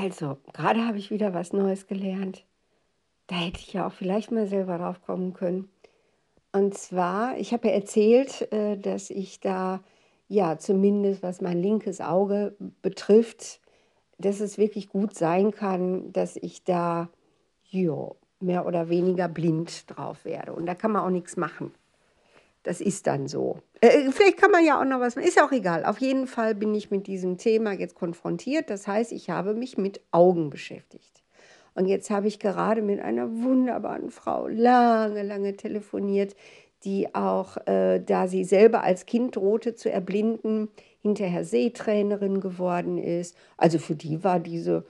Also, gerade habe ich wieder was Neues gelernt. Da hätte ich ja auch vielleicht mal selber drauf kommen können. Und zwar, ich habe ja erzählt, äh, dass ich da, ja, zumindest was mein linkes Auge betrifft, dass es wirklich gut sein kann, dass ich da, ja, mehr oder weniger blind drauf werde. Und da kann man auch nichts machen. Das ist dann so. Äh, vielleicht kann man ja auch noch was, ist ja auch egal. Auf jeden Fall bin ich mit diesem Thema jetzt konfrontiert. Das heißt, ich habe mich mit Augen beschäftigt. Und jetzt habe ich gerade mit einer wunderbaren Frau lange, lange telefoniert, die auch, äh, da sie selber als Kind drohte zu erblinden, hinterher Sehtrainerin geworden ist. Also für die war diese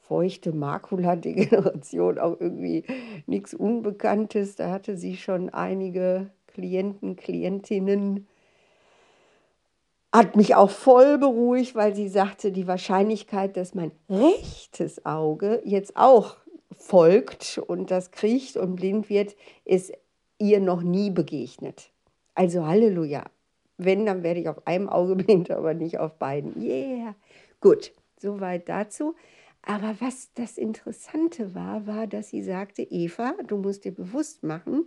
feuchte Makuladegeneration auch irgendwie nichts Unbekanntes. Da hatte sie schon einige Klienten, Klientinnen. Hat mich auch voll beruhigt, weil sie sagte, die Wahrscheinlichkeit, dass mein rechtes Auge jetzt auch folgt und das kriecht und blind wird, ist ihr noch nie begegnet. Also Halleluja. Wenn, dann werde ich auf einem Auge blind, aber nicht auf beiden. Yeah. Gut, soweit dazu. Aber was das Interessante war, war, dass sie sagte, Eva, du musst dir bewusst machen,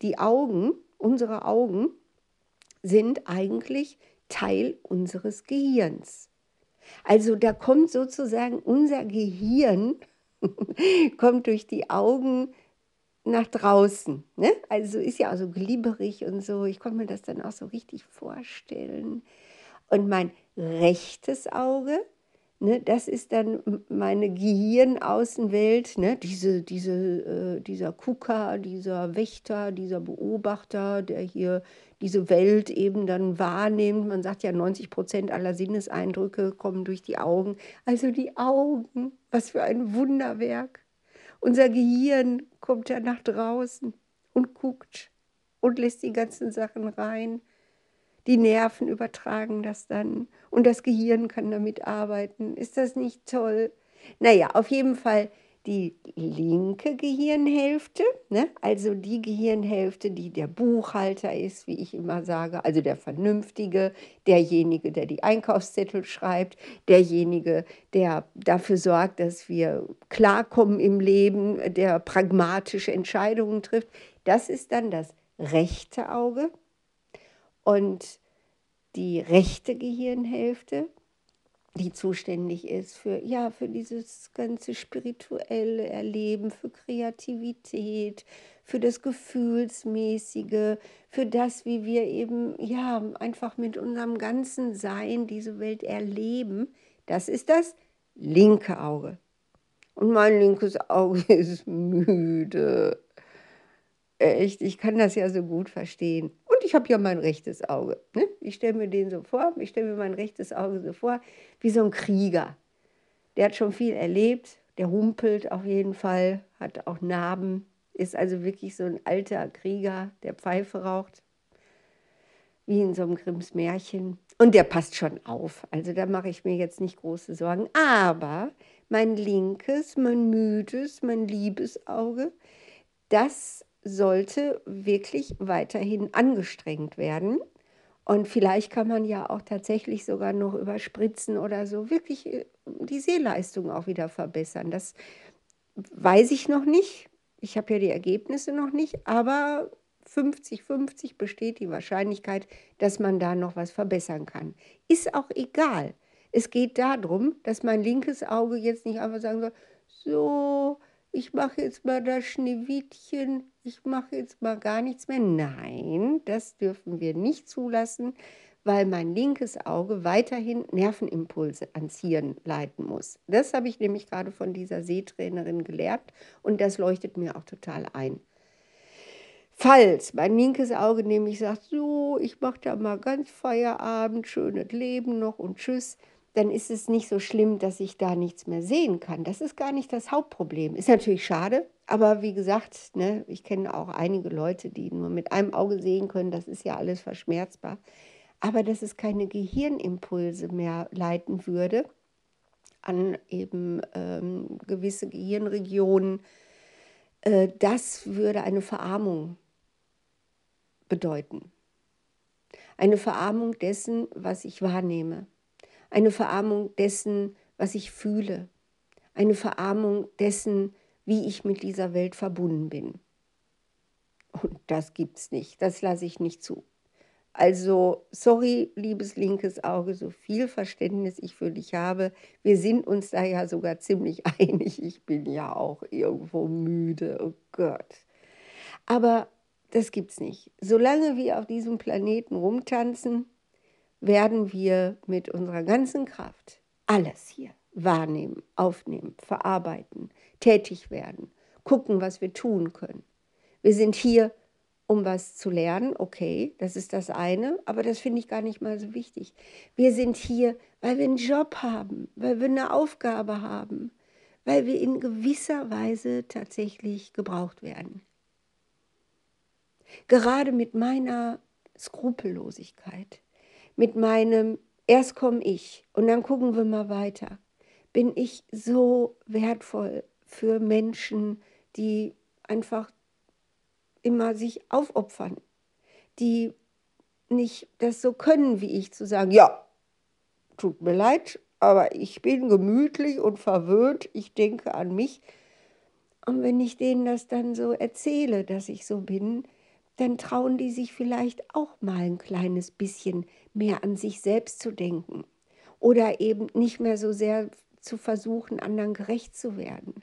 die Augen, unsere Augen, sind eigentlich Teil unseres Gehirns. Also da kommt sozusagen unser Gehirn, kommt durch die Augen nach draußen. Ne? Also ist ja auch so glibberig und so. Ich konnte mir das dann auch so richtig vorstellen. Und mein rechtes Auge Ne, das ist dann meine Gehirnaußenwelt, ne? diese, diese, äh, dieser Kuka, dieser Wächter, dieser Beobachter, der hier diese Welt eben dann wahrnimmt. Man sagt ja, 90 Prozent aller Sinneseindrücke kommen durch die Augen. Also die Augen, was für ein Wunderwerk. Unser Gehirn kommt ja nach draußen und guckt und lässt die ganzen Sachen rein. Die Nerven übertragen das dann und das Gehirn kann damit arbeiten. Ist das nicht toll? Naja, auf jeden Fall die linke Gehirnhälfte, ne? also die Gehirnhälfte, die der Buchhalter ist, wie ich immer sage, also der Vernünftige, derjenige, der die Einkaufszettel schreibt, derjenige, der dafür sorgt, dass wir klarkommen im Leben, der pragmatische Entscheidungen trifft. Das ist dann das rechte Auge. Und die rechte Gehirnhälfte, die zuständig ist für, ja, für dieses ganze spirituelle Erleben, für Kreativität, für das Gefühlsmäßige, für das, wie wir eben, ja, einfach mit unserem ganzen Sein diese Welt erleben. Das ist das linke Auge. Und mein linkes Auge ist müde. Echt, ich kann das ja so gut verstehen. Und ich habe ja mein rechtes Auge. Ne? Ich stelle mir den so vor, ich stelle mir mein rechtes Auge so vor, wie so ein Krieger. Der hat schon viel erlebt, der humpelt auf jeden Fall, hat auch Narben, ist also wirklich so ein alter Krieger, der Pfeife raucht, wie in so einem Grimms Märchen. Und der passt schon auf. Also da mache ich mir jetzt nicht große Sorgen. Aber mein linkes, mein müdes, mein liebes Auge, das sollte wirklich weiterhin angestrengt werden. Und vielleicht kann man ja auch tatsächlich sogar noch über Spritzen oder so wirklich äh, die Sehleistung auch wieder verbessern. Das weiß ich noch nicht. Ich habe ja die Ergebnisse noch nicht, aber 50-50 besteht die Wahrscheinlichkeit, dass man da noch was verbessern kann. Ist auch egal. Es geht darum, dass mein linkes Auge jetzt nicht einfach sagen soll, so, ich mache jetzt mal das Schneewittchen, ich mache jetzt mal gar nichts mehr. Nein, das dürfen wir nicht zulassen, weil mein linkes Auge weiterhin Nervenimpulse ans Hirn leiten muss. Das habe ich nämlich gerade von dieser Sehtrainerin gelernt und das leuchtet mir auch total ein. Falls mein linkes Auge nämlich sagt, so, ich mache da mal ganz Feierabend, schönes Leben noch und tschüss, dann ist es nicht so schlimm, dass ich da nichts mehr sehen kann. Das ist gar nicht das Hauptproblem. Ist natürlich schade, aber wie gesagt, ne, ich kenne auch einige Leute, die nur mit einem Auge sehen können. Das ist ja alles verschmerzbar. Aber dass es keine Gehirnimpulse mehr leiten würde an eben ähm, gewisse Gehirnregionen, äh, das würde eine Verarmung bedeuten. Eine Verarmung dessen, was ich wahrnehme eine Verarmung dessen, was ich fühle, eine Verarmung dessen, wie ich mit dieser Welt verbunden bin. Und das gibt's nicht, das lasse ich nicht zu. Also, sorry, liebes linkes Auge, so viel Verständnis ich für dich habe. Wir sind uns da ja sogar ziemlich einig. Ich bin ja auch irgendwo müde, oh Gott. Aber das gibt's nicht. Solange wir auf diesem Planeten rumtanzen, werden wir mit unserer ganzen Kraft alles hier wahrnehmen, aufnehmen, verarbeiten, tätig werden, gucken, was wir tun können. Wir sind hier, um was zu lernen, okay, das ist das eine, aber das finde ich gar nicht mal so wichtig. Wir sind hier, weil wir einen Job haben, weil wir eine Aufgabe haben, weil wir in gewisser Weise tatsächlich gebraucht werden. Gerade mit meiner Skrupellosigkeit, mit meinem erst komme ich und dann gucken wir mal weiter, bin ich so wertvoll für Menschen, die einfach immer sich aufopfern, die nicht das so können wie ich, zu sagen, ja, tut mir leid, aber ich bin gemütlich und verwöhnt, ich denke an mich. Und wenn ich denen das dann so erzähle, dass ich so bin, dann trauen die sich vielleicht auch mal ein kleines bisschen mehr an sich selbst zu denken oder eben nicht mehr so sehr zu versuchen, anderen gerecht zu werden.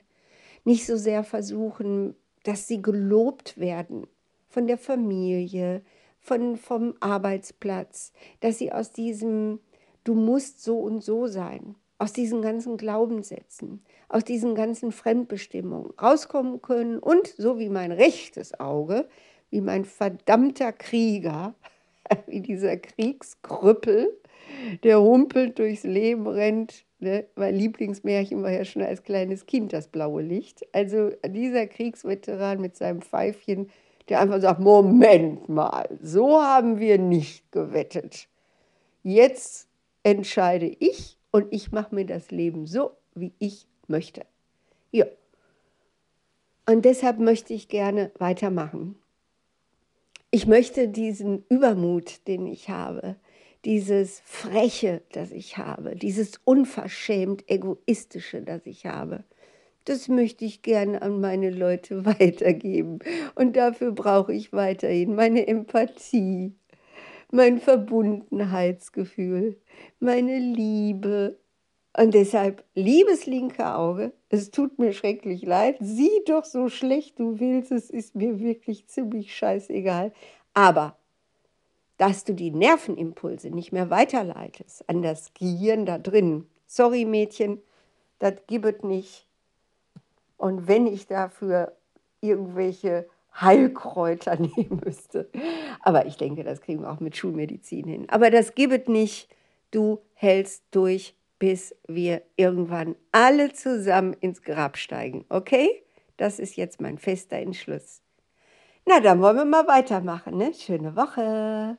Nicht so sehr versuchen, dass sie gelobt werden von der Familie, von, vom Arbeitsplatz, dass sie aus diesem Du musst so und so sein, aus diesen ganzen Glaubenssätzen, aus diesen ganzen Fremdbestimmungen rauskommen können und so wie mein rechtes Auge, wie mein verdammter Krieger, wie dieser Kriegskrüppel, der humpelt durchs Leben rennt. Ne? Mein Lieblingsmärchen war ja schon als kleines Kind das blaue Licht. Also dieser Kriegsveteran mit seinem Pfeifchen, der einfach sagt, Moment mal, so haben wir nicht gewettet. Jetzt entscheide ich und ich mache mir das Leben so, wie ich möchte. Ja. Und deshalb möchte ich gerne weitermachen. Ich möchte diesen Übermut, den ich habe, dieses Freche, das ich habe, dieses unverschämt Egoistische, das ich habe, das möchte ich gerne an meine Leute weitergeben. Und dafür brauche ich weiterhin meine Empathie, mein Verbundenheitsgefühl, meine Liebe. Und deshalb, liebes linke Auge, es tut mir schrecklich leid, sieh doch so schlecht du willst, es ist mir wirklich ziemlich scheißegal. Aber dass du die Nervenimpulse nicht mehr weiterleitest an das Gehirn da drin. Sorry Mädchen, das gibt nicht. Und wenn ich dafür irgendwelche Heilkräuter nehmen müsste. Aber ich denke, das kriegen wir auch mit Schulmedizin hin. Aber das gibt nicht. Du hältst durch, bis wir irgendwann alle zusammen ins Grab steigen. Okay? Das ist jetzt mein fester Entschluss. Na, dann wollen wir mal weitermachen. Ne? Schöne Woche.